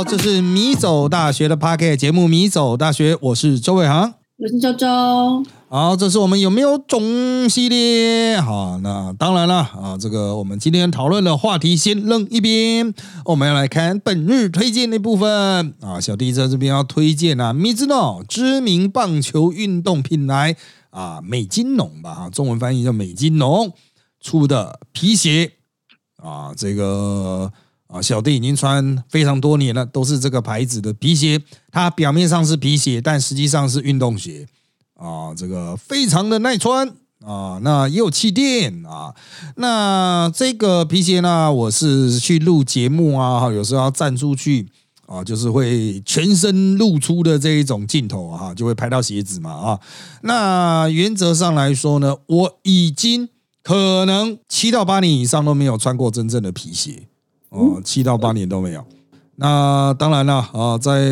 好，这是米走大学的 p a r k e t 节目《米走大学》，我是周伟航，我是周周。好，这是我们有没有种系列？好，那当然了啊，这个我们今天讨论的话题先扔一边，我们要来看本日推荐的部分啊。小弟在这边要推荐啊，Mizuno 知名棒球运动品牌啊，美津浓吧，啊，中文翻译叫美津浓出的皮鞋啊，这个。啊，小弟已经穿非常多年了，都是这个牌子的皮鞋。它表面上是皮鞋，但实际上是运动鞋。啊，这个非常的耐穿啊，那也有气垫啊。那这个皮鞋呢，我是去录节目啊，有时候要站出去啊，就是会全身露出的这一种镜头啊，就会拍到鞋子嘛啊。那原则上来说呢，我已经可能七到八年以上都没有穿过真正的皮鞋。哦，七到八年都没有。那当然了啊，在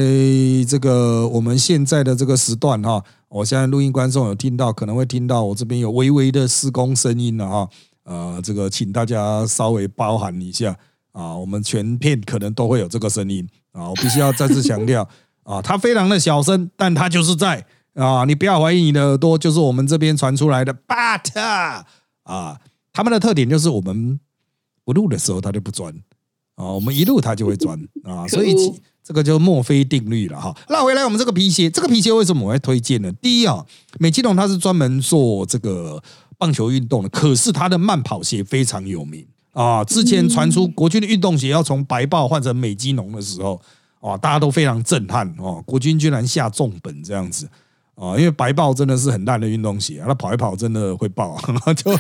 这个我们现在的这个时段哈，我现在录音观众有听到，可能会听到我这边有微微的施工声音了哈。呃，这个请大家稍微包涵一下啊。我们全片可能都会有这个声音啊。我必须要再次强调啊，它非常的小声，但它就是在啊。你不要怀疑你的耳朵，就是我们这边传出来的。But 啊，他们的特点就是我们不录的时候，它就不转。啊，我们一路它就会转啊，所以这个就墨菲定律了哈。那回来我们这个皮鞋，这个皮鞋为什么我会推荐呢？第一啊，美基龙它是专门做这个棒球运动的，可是它的慢跑鞋非常有名啊。之前传出国军的运动鞋要从白豹换成美基龙的时候，啊，大家都非常震撼哦，国军居然下重本这样子啊，因为白豹真的是很烂的运动鞋，它跑一跑真的会爆，就。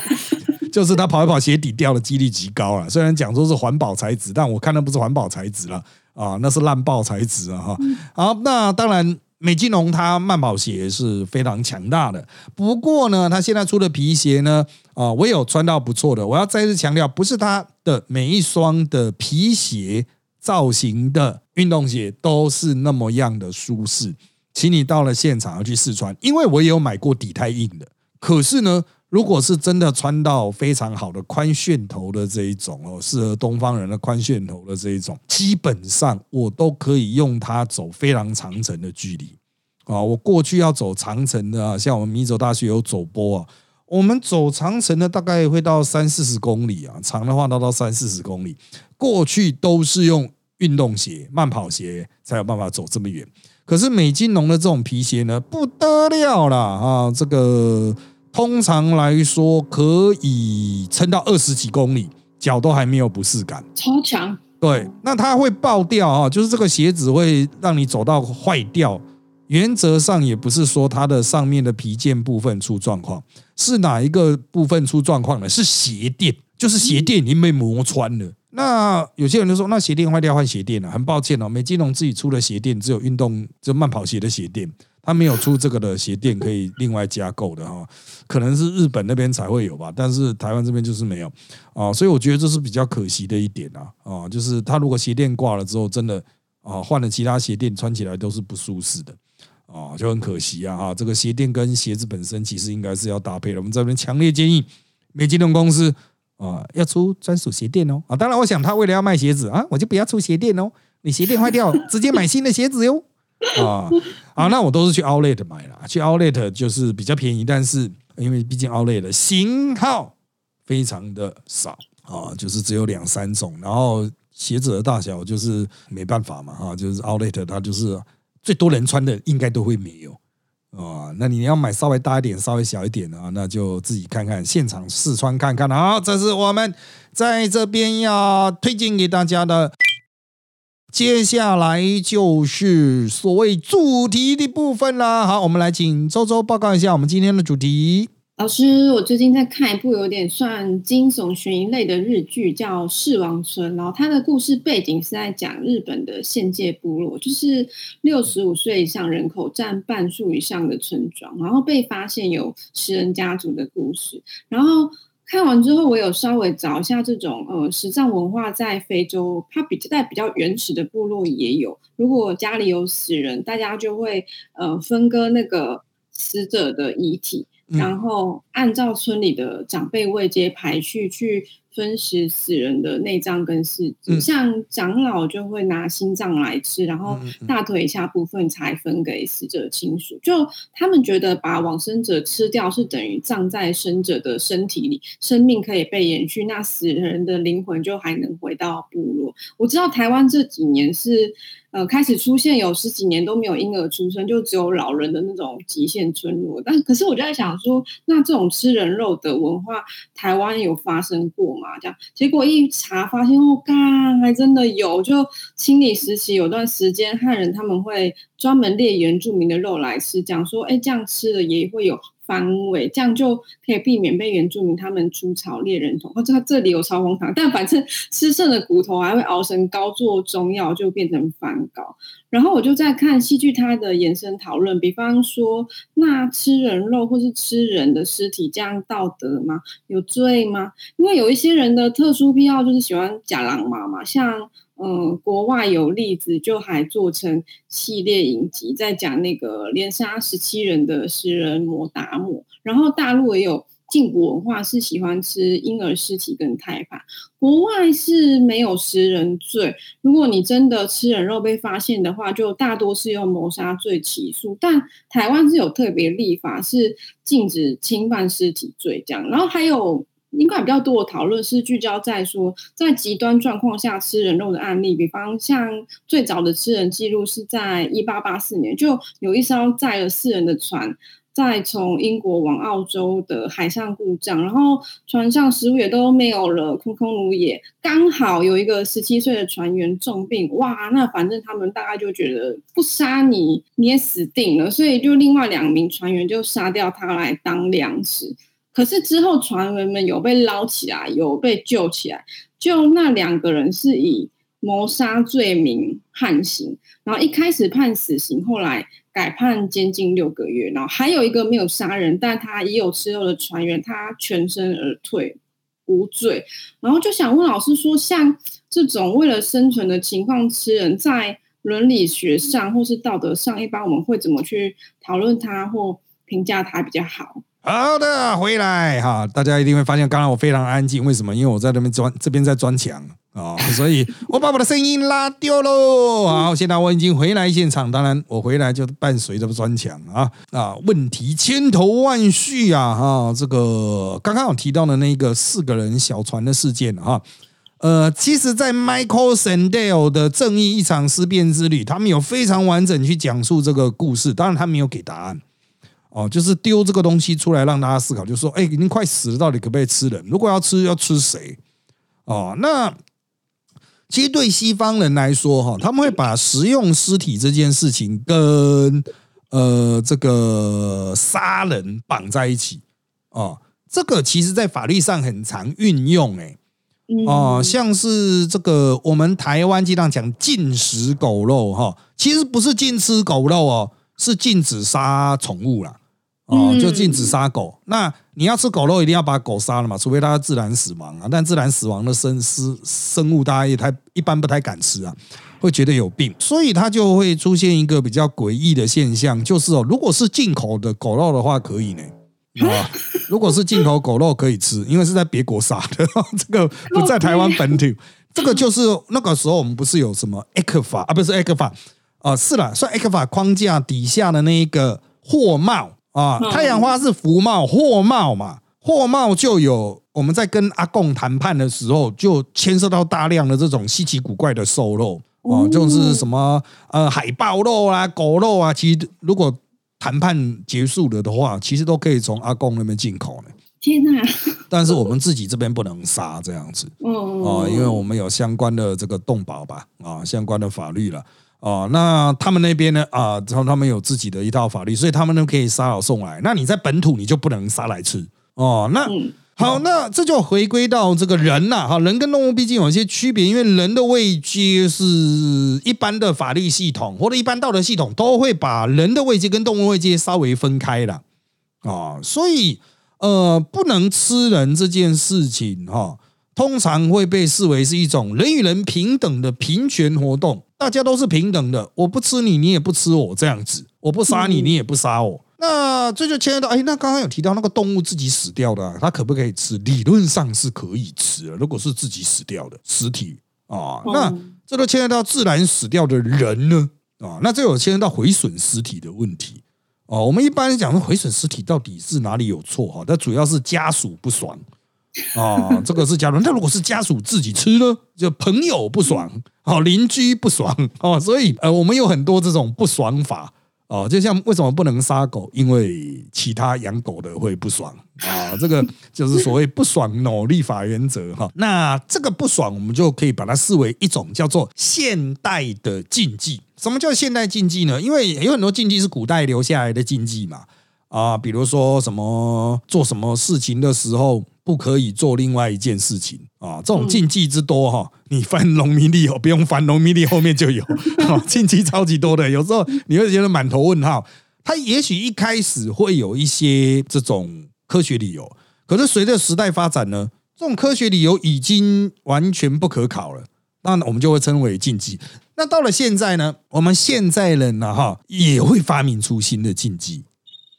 就是他跑一跑鞋底掉的几率极高了，虽然讲说是环保材质，但我看那不是环保材质了啊，那是烂爆材质啊哈。好，那当然美津浓它慢跑鞋是非常强大的，不过呢，它现在出的皮鞋呢，啊，我有穿到不错的。我要再次强调，不是它的每一双的皮鞋造型的运动鞋都是那么样的舒适，请你到了现场要去试穿，因为我也有买过底太硬的，可是呢。如果是真的穿到非常好的宽楦头的这一种哦，适合东方人的宽楦头的这一种，基本上我都可以用它走非常长程的距离啊。我过去要走长程的啊，像我们米走大学有走波啊，我们走长程的大概会到三四十公里啊，长的话到到三四十公里，过去都是用运动鞋、慢跑鞋才有办法走这么远。可是美津浓的这种皮鞋呢，不得了了啊，这个。通常来说，可以撑到二十几公里，脚都还没有不适感，超强。对，那它会爆掉啊，就是这个鞋子会让你走到坏掉。原则上也不是说它的上面的皮件部分出状况，是哪一个部分出状况呢？是鞋垫，就是鞋垫已经被磨穿了。那有些人就说，那鞋垫坏掉换鞋垫了。很抱歉哦，美津浓自己出的鞋垫只有运动就慢跑鞋的鞋垫。他没有出这个的鞋垫可以另外加购的哈，可能是日本那边才会有吧，但是台湾这边就是没有。啊，所以我觉得这是比较可惜的一点啊啊，就是他如果鞋垫挂了之后，真的啊换了其他鞋垫穿起来都是不舒适的啊，就很可惜啊哈，这个鞋垫跟鞋子本身其实应该是要搭配的，我们这边强烈建议美金龙公司啊要出专属鞋垫哦。啊，当然我想他为了要卖鞋子啊，我就不要出鞋垫哦，你鞋垫坏掉直接买新的鞋子哟。啊啊，那我都是去 Outlet 买了，去 Outlet 就是比较便宜，但是因为毕竟 Outlet 型号非常的少啊，就是只有两三种，然后鞋子的大小就是没办法嘛啊，就是 Outlet 它就是最多人穿的应该都会没有啊，那你要买稍微大一点、稍微小一点的啊，那就自己看看现场试穿看看好，这是我们在这边要推荐给大家的。接下来就是所谓主题的部分啦。好，我们来请周周报告一下我们今天的主题。老师，我最近在看一部有点算惊悚悬疑类的日剧，叫《世王村》。然后它的故事背景是在讲日本的县界部落，就是六十五岁以上人口占半数以上的村庄，然后被发现有食人家族的故事。然后。看完之后，我有稍微找一下这种呃，时尚文化在非洲，它比在比较原始的部落也有。如果家里有死人，大家就会呃分割那个死者的遗体，然后按照村里的长辈位阶排序去。分食死人的内脏跟四肢，像长老就会拿心脏来吃，然后大腿以下部分才分给死者亲属。就他们觉得把往生者吃掉是等于葬在生者的身体里，生命可以被延续，那死人的灵魂就还能回到部落。我知道台湾这几年是。呃，开始出现有十几年都没有婴儿出生，就只有老人的那种极限村落。但可是我就在想说，那这种吃人肉的文化，台湾有发生过吗？这样结果一查发现，哦，干，还真的有。就清理时期有段时间，汉人他们会专门猎原住民的肉来吃，讲说，哎，这样吃了也会有。方位，这样就可以避免被原住民他们出草猎人头。或者这里有超荒唐，但反正吃剩的骨头还会熬成膏做中药，就变成番膏。然后我就在看戏剧它的延伸讨论，比方说，那吃人肉或是吃人的尸体，这样道德吗？有罪吗？因为有一些人的特殊癖好就是喜欢假狼嘛嘛，像。嗯，国外有例子，就还做成系列影集，在讲那个连杀十七人的食人魔达摩。然后大陆也有禁古文化，是喜欢吃婴儿尸体跟胎盘。国外是没有食人罪，如果你真的吃人肉被发现的话，就大多是用谋杀罪起诉。但台湾是有特别立法，是禁止侵犯尸体罪这样。然后还有。应该比较多的讨论是聚焦在说，在极端状况下吃人肉的案例，比方像最早的吃人记录是在一八八四年，就有一艘载了四人的船，在从英国往澳洲的海上故障，然后船上食物也都没有了，空空如也。刚好有一个十七岁的船员重病，哇，那反正他们大概就觉得不杀你你也死定了，所以就另外两名船员就杀掉他来当粮食。可是之后，船员们有被捞起来，有被救起来。就那两个人是以谋杀罪名判刑，然后一开始判死刑，后来改判监禁六个月。然后还有一个没有杀人，但他也有吃肉的船员，他全身而退，无罪。然后就想问老师说，像这种为了生存的情况吃人，在伦理学上或是道德上，一般我们会怎么去讨论他或评价他比较好？好的，回来哈，大家一定会发现，刚刚我非常安静，为什么？因为我在那边钻，这边在钻墙啊，所以我把我的声音拉掉喽。好，现在我已经回来现场，当然我回来就伴随着钻墙啊啊，问题千头万绪啊哈，这个刚刚我提到的那个四个人小船的事件哈，呃，其实，在 Michael Sandel 的《正义一场思辨之旅》，他们有非常完整去讲述这个故事，当然他没有给答案。哦，就是丢这个东西出来让大家思考，就是说，哎，已经快死了，到底可不可以吃人？如果要吃，要吃谁？哦，那其实对西方人来说，哈，他们会把食用尸体这件事情跟呃这个杀人绑在一起。哦，这个其实在法律上很常运用，哎，哦，像是这个我们台湾经常讲禁食狗肉，哈，其实不是禁吃狗肉哦。是禁止杀宠物啦，哦，就禁止杀狗。那你要吃狗肉，一定要把狗杀了嘛，除非它自然死亡啊。但自然死亡的生生生物，大家也太一般不太敢吃啊，会觉得有病。所以它就会出现一个比较诡异的现象，就是哦，如果是进口的狗肉的话，可以呢，啊，如果是进口狗肉可以吃，因为是在别国杀的，这个不在台湾本土。这个就是那个时候我们不是有什么 A 克法啊，不是 A 克法。啊，是了，算 X 法框架底下的那一个货贸啊，太阳花是福茂货贸嘛，货贸就有我们在跟阿贡谈判的时候，就牵涉到大量的这种稀奇古怪的瘦肉啊，就是什么呃海豹肉啊、狗肉啊，其实如果谈判结束了的话，其实都可以从阿贡那边进口呢。天哪！但是我们自己这边不能杀这样子，哦，因为我们有相关的这个动保吧，啊，相关的法律了。哦，那他们那边呢？啊，然后他们有自己的一套法律，所以他们都可以杀了送来。那你在本土你就不能杀来吃哦。那好，那这就回归到这个人呐，哈，人跟动物毕竟有一些区别，因为人的位阶是一般的法律系统或者一般道德系统都会把人的位阶跟动物位阶稍微分开了啊，所以呃，不能吃人这件事情哈。通常会被视为是一种人与人平等的平权活动，大家都是平等的，我不吃你，你也不吃我，这样子，我不杀你，你也不杀我，那这就牵涉到，哎，那刚刚有提到那个动物自己死掉的，它可不可以吃？理论上是可以吃的。如果是自己死掉的尸体啊，那这都牵涉到自然死掉的人呢啊，那这有牵涉到毁损尸体的问题哦。我们一般讲说毁损尸体到底是哪里有错哈？那主要是家属不爽啊，这个是家人。那如果是家属自己吃呢，就朋友不爽，哦，邻居不爽哦，所以呃，我们有很多这种不爽法。哦，就像为什么不能杀狗？因为其他养狗的会不爽啊，这个就是所谓不爽努力法原则哈。那这个不爽，我们就可以把它视为一种叫做现代的禁忌。什么叫现代禁忌呢？因为有很多禁忌是古代留下来的禁忌嘛。啊，比如说什么做什么事情的时候不可以做另外一件事情啊，这种禁忌之多哈，你翻农民历哦，不用翻农民历后面就有，禁忌超级多的，有时候你会觉得满头问号。他也许一开始会有一些这种科学理由，可是随着时代发展呢，这种科学理由已经完全不可考了，那我们就会称为禁忌。那到了现在呢，我们现在人呢哈也会发明出新的禁忌。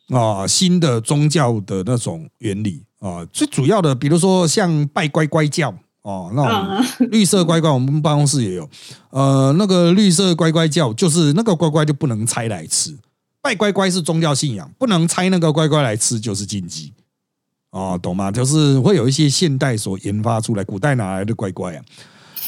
啊，新的宗教的那种原理啊，最主要的，比如说像拜乖乖教哦，那种绿色乖乖，我们办公室也有。呃，那个绿色乖乖教，就是那个乖乖就不能拆来吃。拜乖乖是宗教信仰，不能拆那个乖乖来吃就是禁忌。哦，懂吗？就是会有一些现代所研发出来，古代哪来的乖乖啊？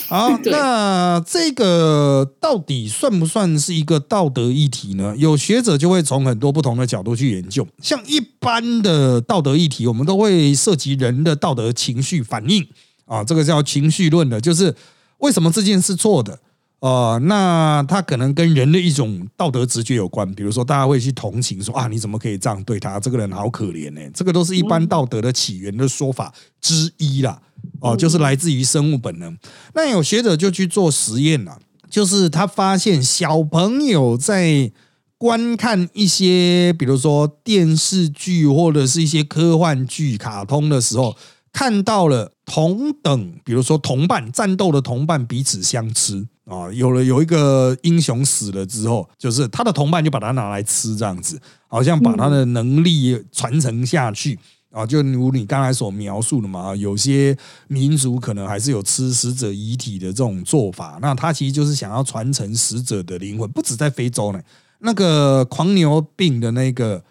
好，那这个到底算不算是一个道德议题呢？有学者就会从很多不同的角度去研究。像一般的道德议题，我们都会涉及人的道德情绪反应啊，这个叫情绪论的，就是为什么这件事错的啊？那它可能跟人的一种道德直觉有关。比如说，大家会去同情说啊，你怎么可以这样对他？这个人好可怜呢？这个都是一般道德的起源的说法之一啦。哦，就是来自于生物本能。那有学者就去做实验了，就是他发现小朋友在观看一些，比如说电视剧或者是一些科幻剧、卡通的时候，看到了同等，比如说同伴战斗的同伴彼此相吃啊，有了有一个英雄死了之后，就是他的同伴就把他拿来吃，这样子，好像把他的能力传承下去。啊，就如你刚才所描述的嘛，有些民族可能还是有吃死者遗体的这种做法，那他其实就是想要传承死者的灵魂。不止在非洲呢，那个狂牛病的那个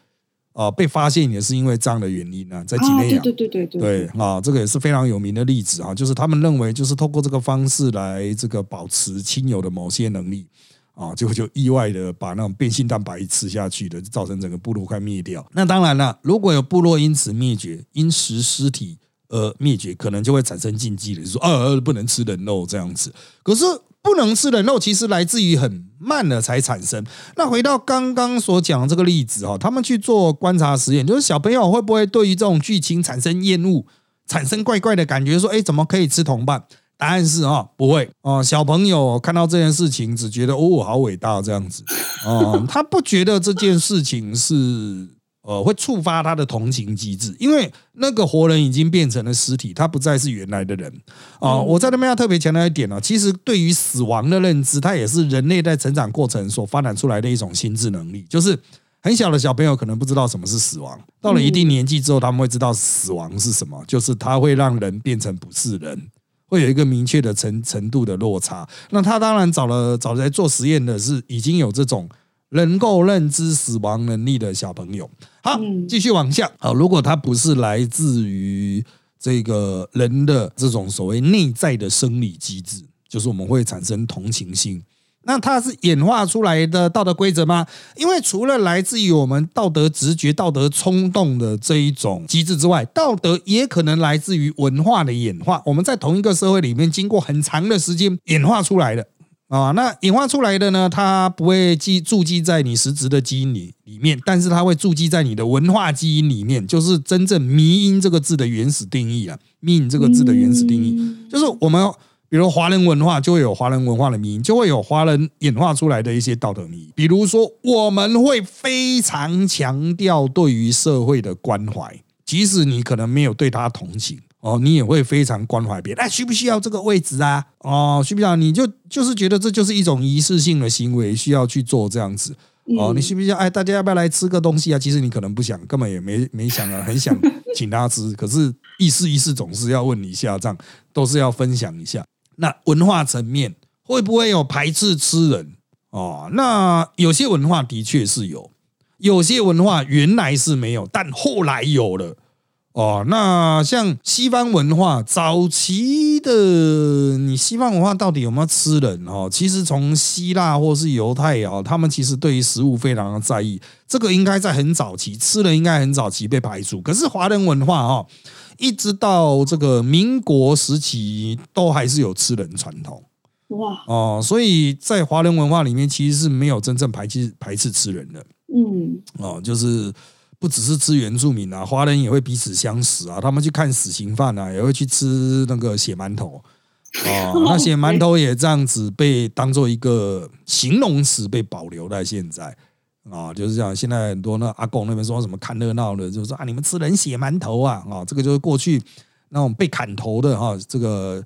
啊，被发现也是因为这样的原因呢，在几内亚，对对对对对，啊，这个也是非常有名的例子啊，就是他们认为就是透过这个方式来这个保持亲友的某些能力。啊，结果就意外的把那种变性蛋白吃下去的，造成整个部落快灭掉。那当然了，如果有部落因此灭绝，因食尸体而灭绝，可能就会产生禁忌了，就说呃不能吃人肉这样子。可是不能吃人肉，其实来自于很慢的才产生。那回到刚刚所讲这个例子哈，他们去做观察实验，就是小朋友会不会对于这种剧情产生厌恶，产生怪怪的感觉，说哎怎么可以吃同伴？答案是啊，不会哦。小朋友看到这件事情，只觉得哦，好伟大这样子哦，他不觉得这件事情是呃会触发他的同情机制，因为那个活人已经变成了尸体，他不再是原来的人啊。我在那边要特别强调一点呢，其实对于死亡的认知，它也是人类在成长过程所发展出来的一种心智能力。就是很小的小朋友可能不知道什么是死亡，到了一定年纪之后，他们会知道死亡是什么，就是它会让人变成不是人。会有一个明确的程程度的落差，那他当然找了找来做实验的是已经有这种能够认知死亡能力的小朋友。好，继续往下。好，如果他不是来自于这个人的这种所谓内在的生理机制，就是我们会产生同情心。那它是演化出来的道德规则吗？因为除了来自于我们道德直觉、道德冲动的这一种机制之外，道德也可能来自于文化的演化。我们在同一个社会里面，经过很长的时间演化出来的啊。那演化出来的呢，它不会记注记在你实质的基因里里面，但是它会注记在你的文化基因里面。就是真正“迷因”这个字的原始定义啊，“命”这个字的原始定义，就是我们。比如华人文化就会有华人文化的迷，就会有华人演化出来的一些道德迷。比如说，我们会非常强调对于社会的关怀，即使你可能没有对他同情哦，你也会非常关怀别人。哎，需不需要这个位置啊？哦，需不需要？你就就是觉得这就是一种仪式性的行为，需要去做这样子哦，嗯你需不需要？哎，大家要不要来吃个东西啊？其实你可能不想，根本也没没想啊，很想请他吃，可是意思意思总是要问一下，这样都是要分享一下。那文化层面会不会有排斥吃人？哦，那有些文化的确是有，有些文化原来是没有，但后来有了。哦，那像西方文化早期的，你西方文化到底有没有吃人？哦，其实从希腊或是犹太啊，他们其实对于食物非常的在意，这个应该在很早期吃人应该很早期被排除。可是华人文化哦，一直到这个民国时期，都还是有吃人传统。哇，哦，所以在华人文化里面，其实是没有真正排斥排斥吃人的。嗯，哦，就是不只是吃原住民啊，华人也会彼此相识啊，他们去看死刑犯啊，也会去吃那个血馒头。哦，那血馒头也这样子被当做一个形容词被保留在现在啊，就是这样。现在很多那阿公那边说什么看热闹的，就是说啊，你们吃人血馒头啊，啊，这个就是过去那种被砍头的哈、这个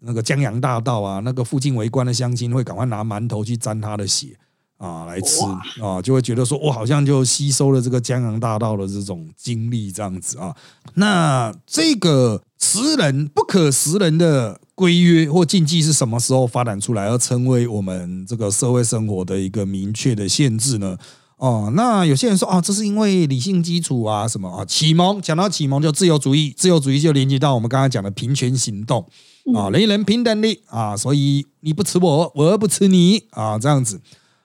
那个江洋大盗啊，那个附近围观的乡亲会赶快拿馒头去沾他的血啊来吃啊，就会觉得说我好像就吸收了这个江洋大盗的这种经历这样子啊。那这个食人不可食人的规约或禁忌是什么时候发展出来，而成为我们这个社会生活的一个明确的限制呢？哦，那有些人说啊，这是因为理性基础啊，什么啊？启蒙讲到启蒙就自由主义，自由主义就连接到我们刚才讲的平权行动啊，人与人平等的啊，所以你不吃我，我又不吃你啊，这样子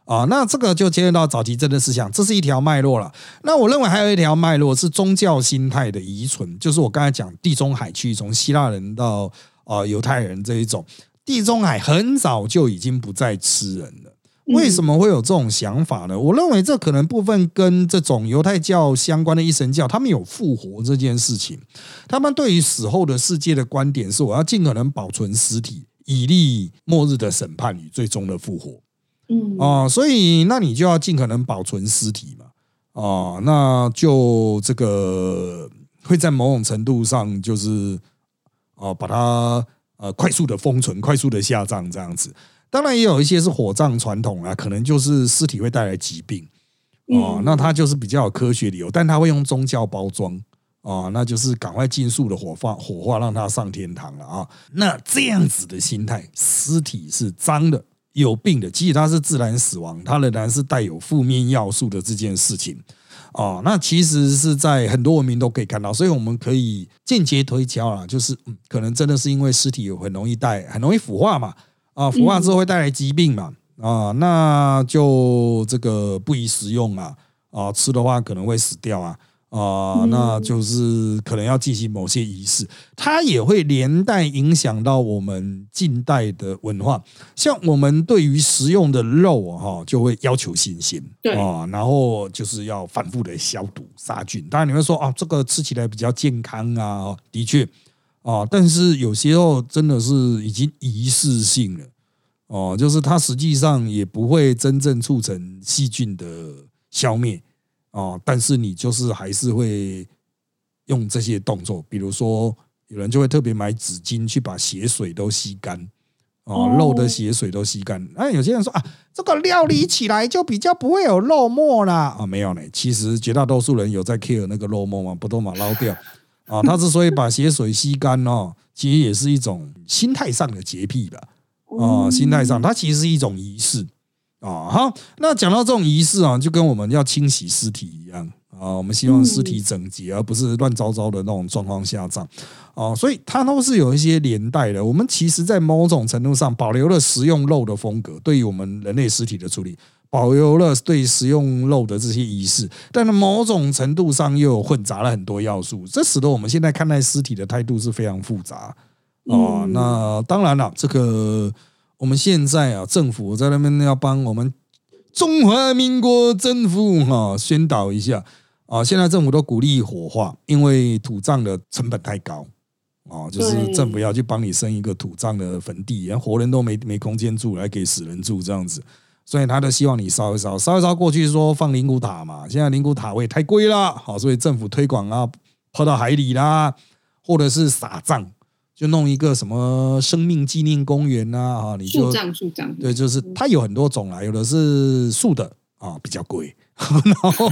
啊，那这个就接入到早期政治思想，这是一条脉络了。那我认为还有一条脉络是宗教心态的遗存，就是我刚才讲地中海区从希腊人到啊犹太人这一种，地中海很早就已经不再吃人了。为什么会有这种想法呢？我认为这可能部分跟这种犹太教相关的一神教，他们有复活这件事情。他们对于死后的世界的观点是：我要尽可能保存尸体，以利末日的审判与最终的复活。嗯，啊，所以那你就要尽可能保存尸体嘛。啊，那就这个会在某种程度上就是哦，把它呃快速的封存，快速的下葬这样子。当然也有一些是火葬传统啊，可能就是尸体会带来疾病哦，嗯那它就是比较有科学理由，但它会用宗教包装。哦，那就是赶快尽速的火化，火化让它上天堂了啊！那这样子的心态，尸体是脏的、有病的，即使它是自然死亡，它仍然是带有负面要素的这件事情。哦，那其实是在很多文明都可以看到，所以我们可以间接推敲啦，就是，可能真的是因为尸体有很容易带、很容易腐化嘛，啊，腐化之后会带来疾病嘛，啊，那就这个不宜食用啊，啊，吃的话可能会死掉啊。啊、嗯那就是可能要进行某些仪式，它也会连带影响到我们近代的文化。像我们对于食用的肉啊，哈，就会要求新鲜，对啊，然后就是要反复的消毒杀菌。当然你会说啊，这个吃起来比较健康啊，哦的确啊，但是有些候真的是已经仪式性了。哦，就是它实际上也不会真正促成细菌的消灭哦，但是你就是还是会用这些动作，比如说有人就会特别买纸巾去把血水都吸干哦哦，肉的血水都吸干。那、有些人说啊，这个料理起来就比较不会有肉沫啦啊，没有呢，其实绝大多数人有在 care 那个肉沫嘛，不都嘛捞掉啊。他之所以把血水吸干哦，其实也是一种心态上的洁癖吧。啊、嗯心态上，它其实是一种仪式啊。好，那讲到这种仪式啊，就跟我们要清洗尸体一样啊，我们希望尸体整洁，而不是乱糟糟的那种状况下葬啊，所以它都是有一些连带的。我们其实，在某种程度上保留了食用肉的风格，对于我们人类尸体的处理。保留了对食用肉的这些仪式，但是某种程度上又有混杂了很多要素，这使得我们现在看待尸体的态度是非常复杂。哦，嗯那当然了，这个我们现在啊，政府在那边要帮我们中华民国政府哈、宣导一下。啊，现在政府都鼓励火化，因为土葬的成本太高。哦，就是政府要去帮你生一个土葬的坟地，然后活人都没没空间住，来给死人住这样子，所以他都希望你烧一烧，烧一烧过去说放灵骨塔嘛，现在灵骨塔位太贵了，好，所以政府推广啊，抛到海里啦，或者是撒葬，就弄一个什么生命纪念公园呐啊，你就树葬树葬，对，就是它有很多种啦，有的是树的啊比较贵，然后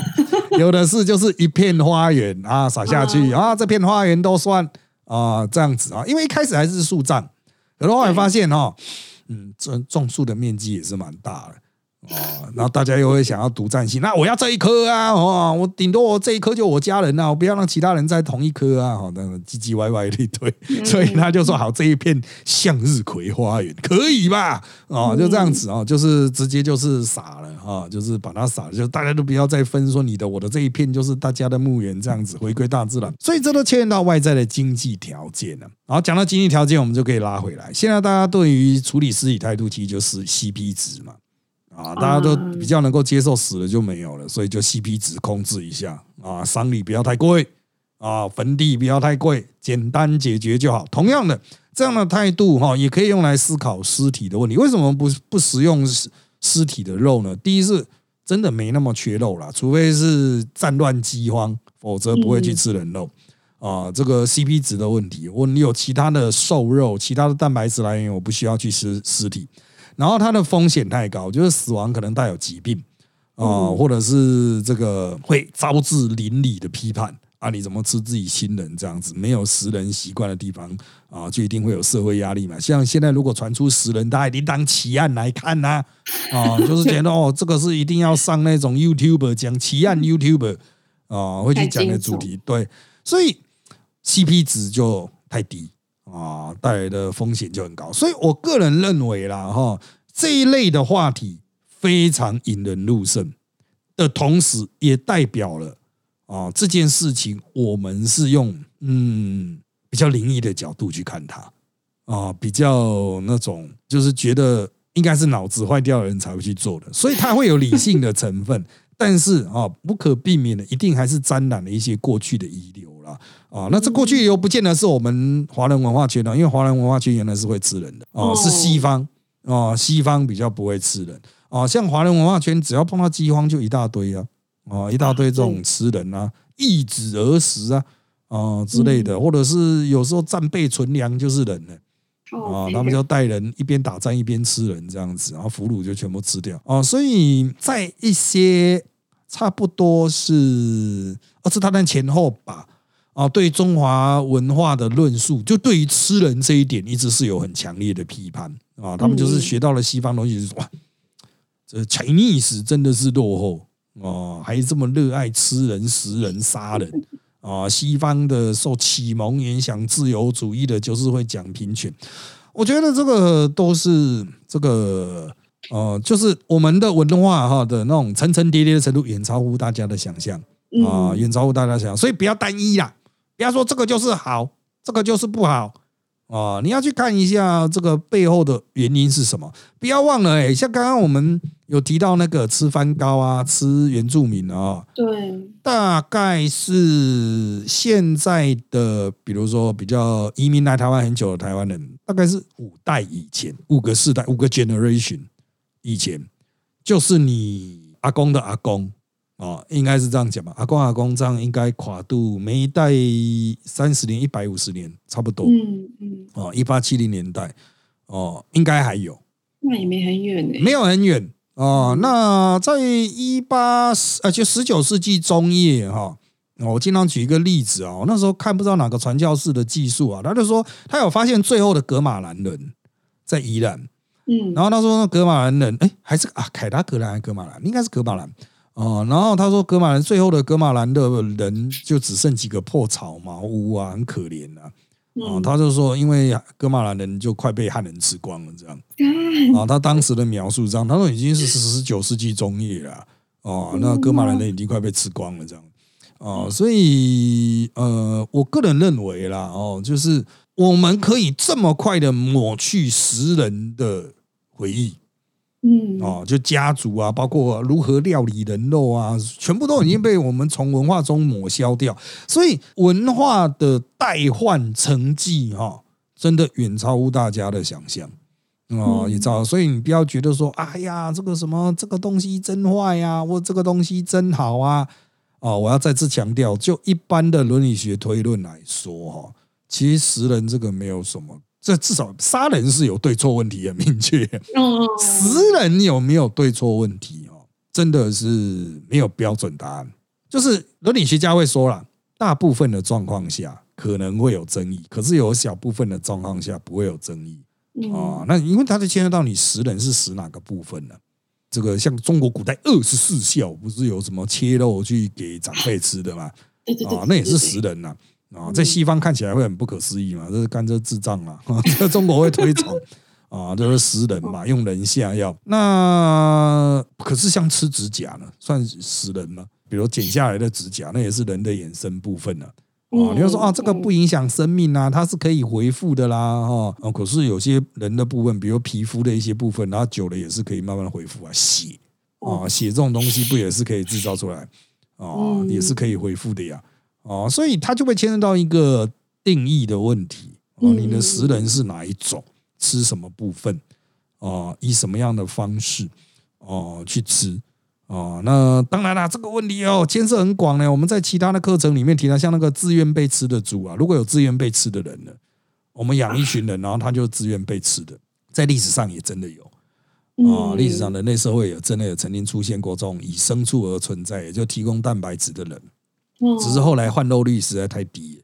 有的是就是一片花园啊撒下去啊，这片花园都算啊这样子啊，因为一开始还是树葬，可是后来发现哦，嗯，种种树的面积也是蛮大的。哦，然后大家又会想要独占性，那我要这一颗啊！哦，我顶多我这一颗就我家人呐，我不要让其他人在同一颗啊！好，那唧唧歪歪一堆，所以他就说好，这一片向日葵花园可以吧？哦，就这样子哦，就是直接就是撒了哈，就是把它撒，就大家都不要再分说你的我的这一片就是大家的墓园这样子，回归大自然。所以这都牵连到外在的经济条件了。然后讲到经济条件，我们就可以拉回来。现在大家对于处理尸体态度，其实就是 CP 值嘛。啊，大家都比较能够接受死了就没有了，所以就 CP 值控制一下啊，丧礼不要太贵啊，坟地不要太贵，简单解决就好。同样的这样的态度哈，也可以用来思考尸体的问题。为什么不不食用尸尸体的肉呢？第一是真的没那么缺肉了，除非是战乱饥荒，否则不会去吃人肉啊。这个 CP 值的问题，我你有其他的瘦肉，其他的蛋白质来源，我不需要去吃尸体。然后它的风险太高，就是死亡可能带有疾病啊，或者是这个会招致邻里的批判啊。你怎么吃自己亲人这样子？没有食人习惯的地方啊，就一定会有社会压力嘛。像现在如果传出食人，大家一定当奇案来看呐啊，就是觉得哦，这个是一定要上那种 YouTube 讲奇案 YouTube 啊，会去讲的主题。对，所以 CP 值就太低。啊，带来的风险就很高，所以我个人认为啦，哈，这一类的话题非常引人入胜的同时，也代表了啊这件事情，我们是用嗯比较灵异的角度去看它啊，比较那种就是觉得应该是脑子坏掉的人才会去做的，所以它会有理性的成分，但是啊不可避免的，一定还是沾染了一些过去的遗留。啊，那这过去又不见得是我们华人文化圈的，因为华人文化圈原来是会吃人的哦，是西方哦，西方比较不会吃人哦，像华人文化圈，只要碰到饥荒就一大堆啊，哦，一大堆这种吃人啊，易子而食啊，啊之类的，或者是有时候战备存粮就是人了，啊，他们就带人一边打仗一边吃人这样子，然后俘虏就全部吃掉啊，所以在一些差不多是二次大战前后吧。啊，对中华文化的论述，就对于吃人这一点，一直是有很强烈的批判啊。他们就是学到了西方东西，就是哇，这 Chinese 真的是落后哦，还这么热爱吃人、食人、杀人啊。西方的受启蒙影响，自由主义的，就是会讲平权。我觉得这个都是这个呃，就是我们的文化哈的那种层层叠叠的程度，远超乎大家的想象啊，远超乎大家想象，所以不要单一啦。不要说这个就是好，这个就是不好啊！你要去看一下这个背后的原因是什么。不要忘了，哎，像刚刚我们有提到那个吃番糕啊，吃原住民啊，对，大概是现在的，比如说比较移民来台湾很久的台湾人，大概是五代以前，五个世代，五个 generation 以前，就是你阿公的阿公。哦，应该是这样讲吧。阿公阿公这样应该跨度每一代三十年、一百五十年差不多。嗯嗯。哦，一八七零年代，哦，应该还有。那也没很远呢。没有很远哦。那在一八呃，就十九世纪中叶哈，我经常举一个例子啊。那时候看不知道哪个传教士的技术啊，他就说他有发现最后的格马兰人在宜兰。嗯。然后他说那格马兰人，哎，还是啊，凯达格兰还是格马兰？应该是格马兰。哦，然后他说，格马兰最后的格马兰的人就只剩几个破草茅屋啊，很可怜啊。哦，他就说，因为格马兰人就快被汉人吃光了，这样。啊，他当时的描述这样，他说已经是 十九世纪中叶了。哦，那格马兰人已经快被吃光了，这样。哦，所以呃，我个人认为啦，哦，就是我们可以这么快的抹去食人的回忆。嗯哦，就家族啊，包括如何料理人肉啊，全部都已经被我们从文化中抹消掉。所以文化的代换成绩哈，真的远超乎大家的想象哦，也知道。所以你不要觉得说，哎呀，这个什么这个东西真坏呀，或这个东西真好啊。哦，我要再次强调，就一般的伦理学推论来说哈，其实食人这个没有什么。这至少杀人是有对错问题很明确，食人有没有对错问题哦？真的是没有标准答案。就是伦理学家会说了，大部分的状况下可能会有争议，可是有小部分的状况下不会有争议啊。那因为它就牵涉到你食人是食哪个部分呢？这个像中国古代二十四孝，不是有什么切肉去给长辈吃的吗？啊，那也是食人呐。啊，在西方看起来会很不可思议嘛，这是甘蔗智障啊！在中国会推崇啊，就是食人嘛，用人下药。那可是像吃指甲呢，算食人吗？比如剪下来的指甲，那也是人的衍生部分呢。啊，你要说啊，这个不影响生命啊，它是可以恢复的啦，哈。啊，可是有些人的部分，比如皮肤的一些部分，然后久了也是可以慢慢恢复啊。血啊，血这种东西不也是可以制造出来啊，也是可以恢复的呀。哦，所以它就会牵涉到一个定义的问题哦，你的食人是哪一种？吃什么部分？哦，以什么样的方式哦去吃？哦，那当然啦，这个问题哦牵涉很广呢。我们在其他的课程里面提到，像那个自愿被吃的猪啊，如果有自愿被吃的人呢，我们养一群人，然后他就自愿被吃的，在历史上也真的有啊。历史上人类社会有真的有曾经出现过这种以牲畜而存在，也就提供蛋白质的人。只是后来换肉率实在太低，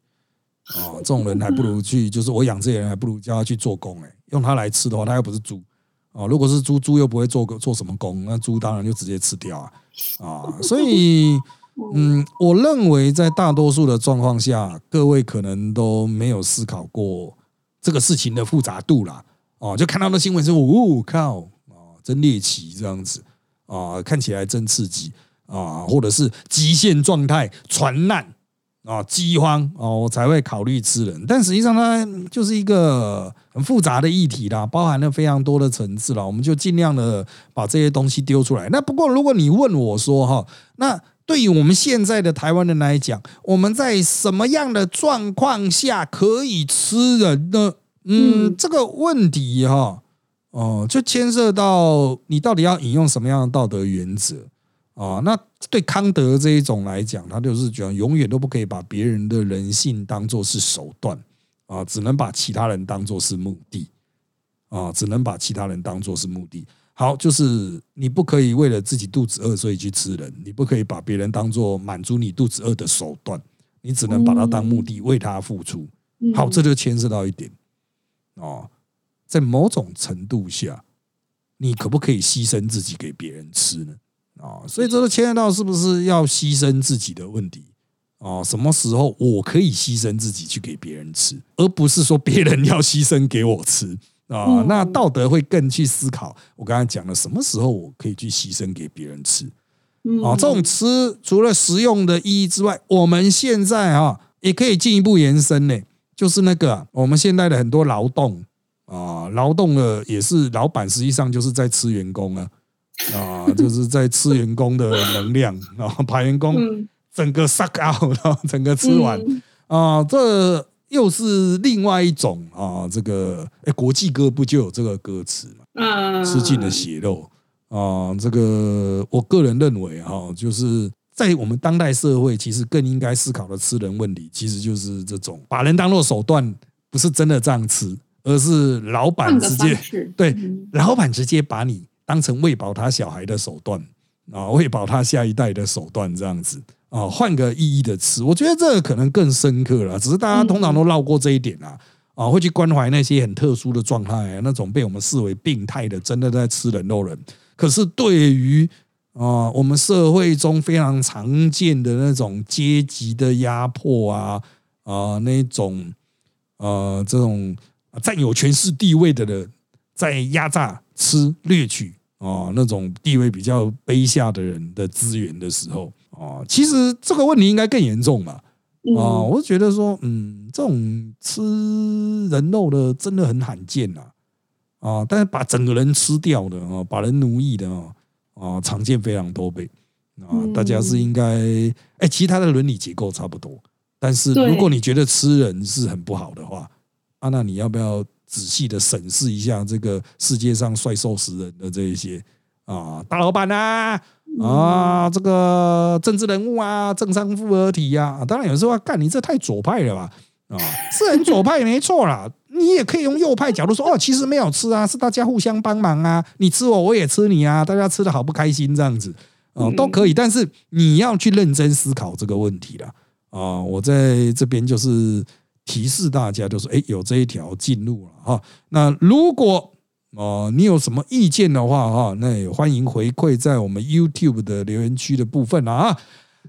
哦，这种人还不如去，就是我养这些人还不如叫他去做工，哎，用他来吃的话，他又不是猪，哦，如果是猪，猪又不会做个做什么工，那猪当然就直接吃掉啊，啊，所以，嗯，我认为在大多数的状况下，各位可能都没有思考过这个事情的复杂度啦，哦，就看到那新闻说，哦靠，哦，真猎奇这样子，啊，看起来真刺激。啊，或者是极限状态、传难啊、饥荒哦，我才会考虑吃人。但实际上，它就是一个很复杂的议题啦，包含了非常多的层次啦。我们就尽量的把这些东西丢出来。那不过，如果你问我说哈，那对于我们现在的台湾人来讲，我们在什么样的状况下可以吃人呢？嗯，这个问题哈，哦，就牵涉到你到底要引用什么样的道德原则。啊，那对康德这一种来讲，他就是讲永远都不可以把别人的人性当做是手段啊，只能把其他人当做是目的啊，只能把其他人当做是目的。好，就是你不可以为了自己肚子饿所以去吃人，你不可以把别人当做满足你肚子饿的手段，你只能把它当目的，为他付出。好，这就牵涉到一点哦，在某种程度下，你可不可以牺牲自己给别人吃呢？啊，所以这个牵涉到是不是要牺牲自己的问题啊？什么时候我可以牺牲自己去给别人吃，而不是说别人要牺牲给我吃啊？那道德会更去思考。我刚才讲了，什么时候我可以去牺牲给别人吃啊？这种吃除了实用的意义之外，我们现在啊也可以进一步延伸呢，就是那个我们现在的很多劳动啊，劳动的也是老板，实际上就是在吃员工啊。啊，就是在吃员工的能量，然 后把员工整个 suck out，然后整个吃完啊，这又是另外一种啊，这个哎，国际歌不就有这个歌词嘛？吃尽了血肉啊，这个我个人认为哈，就是在我们当代社会，其实更应该思考的吃人问题，其实就是这种把人当做手段，不是真的这样吃，而是老板直接对老板直接把你。当成喂饱他小孩的手段啊，喂饱他下一代的手段，这样子啊，换个意义的吃，我觉得这个可能更深刻了。只是大家通常都绕过这一点啊，啊，会去关怀那些很特殊的状态，那种被我们视为病态的，真的在吃人肉人。可是对于啊，我们社会中非常常见的那种阶级的压迫啊啊，那种呃，这种占有权势地位的人。在压榨、吃、掠取啊，那种地位比较卑下的人的资源的时候啊，其实这个问题应该更严重嘛啊！我觉得说，嗯，这种吃人肉的真的很罕见呐啊！但是把整个人吃掉的啊，把人奴役的啊啊，常见非常多倍啊！大家是应该哎，其他的伦理结构差不多，但是如果你觉得吃人是很不好的话啊，那你要不要？仔细的审视一下这个世界上帅瘦死人的这一些啊，大老板啊，啊，这个政治人物啊，政商复合体呀，当然有时候干你这太左派了吧？啊，是很左派没错啦。你也可以用右派角度说，哦，其实没有吃啊，是大家互相帮忙啊，你吃我，我也吃你啊，大家吃的好不开心这样子哦，都可以。但是你要去认真思考这个问题了啊！我在这边就是提示大家，就是哎，有这一条进入了哈。那如果哦，你有什么意见的话哈，那也欢迎回馈在我们 YouTube 的留言区的部分了啊。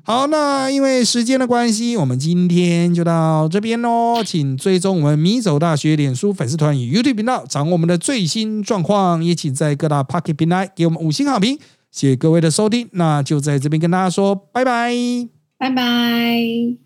好，那因为时间的关系，我们今天就到这边喽。请追踪我们米走大学脸书粉丝团与 YouTube 频道，掌握我们的最新状况。也请在各大 Pocket 平台给我们五星好评。谢谢各位的收听，那就在这边跟大家说拜拜，拜拜。